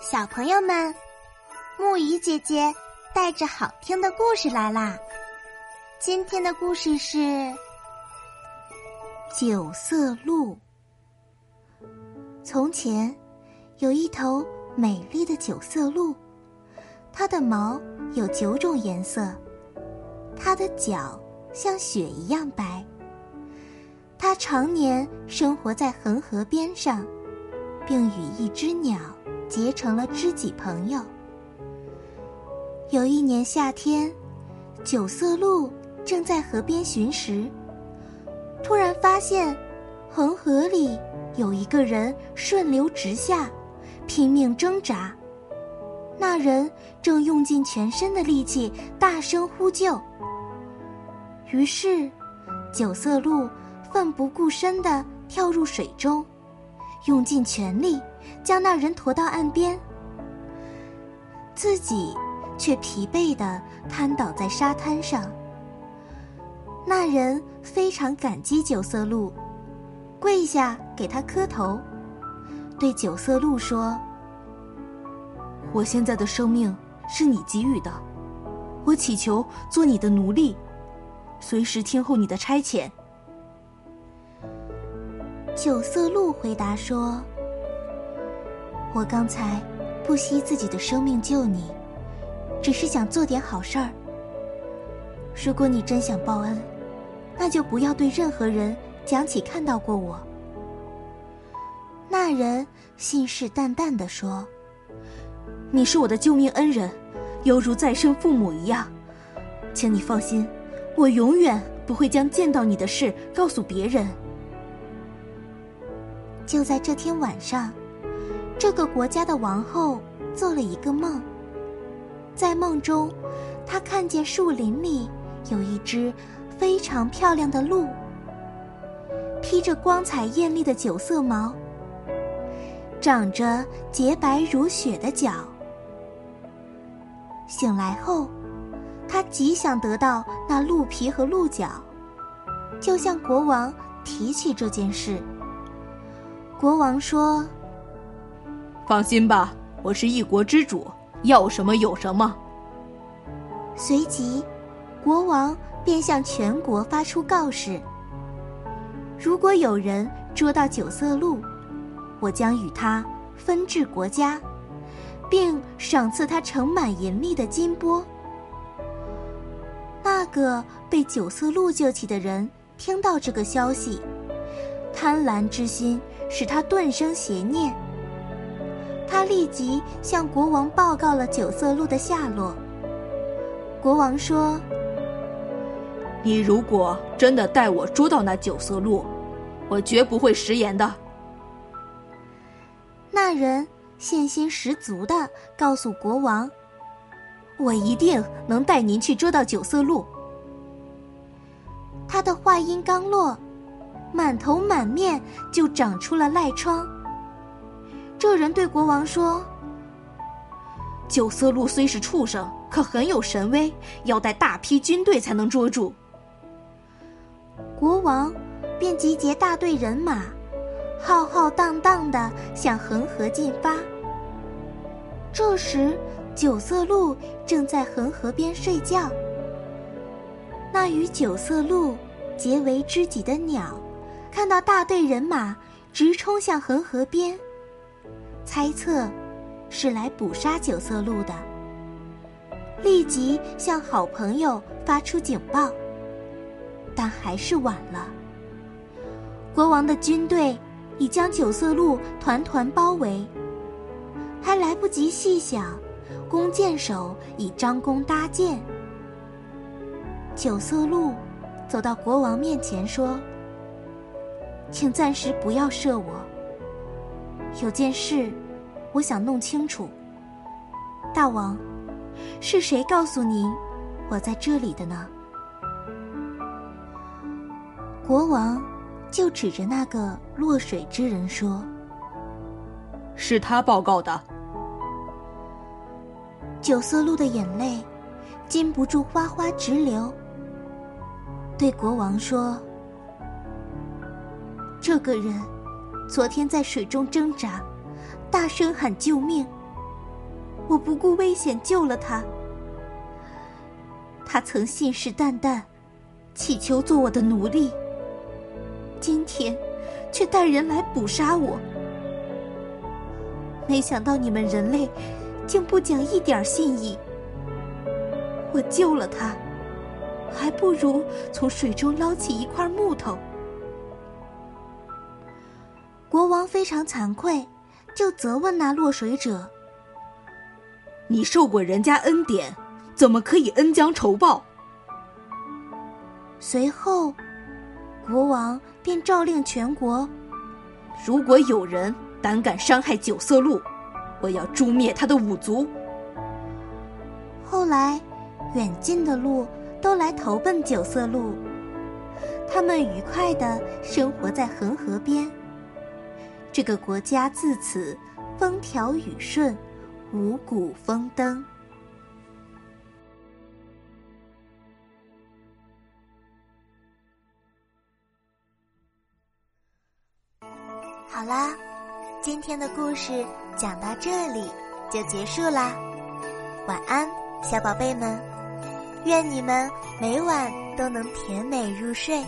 小朋友们，木鱼姐姐带着好听的故事来啦！今天的故事是《九色鹿》。从前有一头美丽的九色鹿，它的毛有九种颜色，它的脚像雪一样白。它常年生活在恒河边上，并与一只鸟。结成了知己朋友。有一年夏天，九色鹿正在河边寻食，突然发现恒河里有一个人顺流直下，拼命挣扎。那人正用尽全身的力气大声呼救。于是，九色鹿奋不顾身的跳入水中。用尽全力将那人驮到岸边，自己却疲惫的瘫倒在沙滩上。那人非常感激九色鹿，跪下给他磕头，对九色鹿说：“我现在的生命是你给予的，我祈求做你的奴隶，随时听候你的差遣。”九色鹿回答说：“我刚才不惜自己的生命救你，只是想做点好事儿。如果你真想报恩，那就不要对任何人讲起看到过我。”那人信誓旦旦的说：“你是我的救命恩人，犹如再生父母一样，请你放心，我永远不会将见到你的事告诉别人。”就在这天晚上，这个国家的王后做了一个梦。在梦中，她看见树林里有一只非常漂亮的鹿，披着光彩艳丽的九色毛，长着洁白如雪的脚。醒来后，她极想得到那鹿皮和鹿角，就向国王提起这件事。国王说：“放心吧，我是一国之主，要什么有什么。”随即，国王便向全国发出告示：“如果有人捉到九色鹿，我将与他分治国家，并赏赐他盛满银粒的金钵。”那个被九色鹿救起的人听到这个消息，贪婪之心。使他顿生邪念。他立即向国王报告了九色鹿的下落。国王说：“你如果真的带我捉到那九色鹿，我绝不会食言的。”那人信心十足的告诉国王：“我一定能带您去捉到九色鹿。”他的话音刚落。满头满面就长出了癞疮。这人对国王说：“九色鹿虽是畜生，可很有神威，要带大批军队才能捉住。”国王便集结大队人马，浩浩荡荡的向恒河进发。这时，九色鹿正在恒河边睡觉。那与九色鹿结为知己的鸟。看到大队人马直冲向恒河边，猜测是来捕杀九色鹿的，立即向好朋友发出警报。但还是晚了。国王的军队已将九色鹿团团包围，还来不及细想，弓箭手已张弓搭箭。九色鹿走到国王面前说。请暂时不要射我。有件事，我想弄清楚。大王，是谁告诉您我在这里的呢？国王就指着那个落水之人说：“是他报告的。”九色鹿的眼泪禁不住哗哗直流，对国王说。这个人昨天在水中挣扎，大声喊救命，我不顾危险救了他。他曾信誓旦旦，祈求做我的奴隶。今天，却带人来捕杀我。没想到你们人类，竟不讲一点信义。我救了他，还不如从水中捞起一块木头。国王非常惭愧，就责问那落水者：“你受过人家恩典，怎么可以恩将仇报？”随后，国王便诏令全国：如果有人胆敢伤害九色鹿，我要诛灭他的五族。后来，远近的鹿都来投奔九色鹿，他们愉快的生活在恒河边。这个国家自此风调雨顺，五谷丰登。好啦，今天的故事讲到这里就结束啦。晚安，小宝贝们，愿你们每晚都能甜美入睡。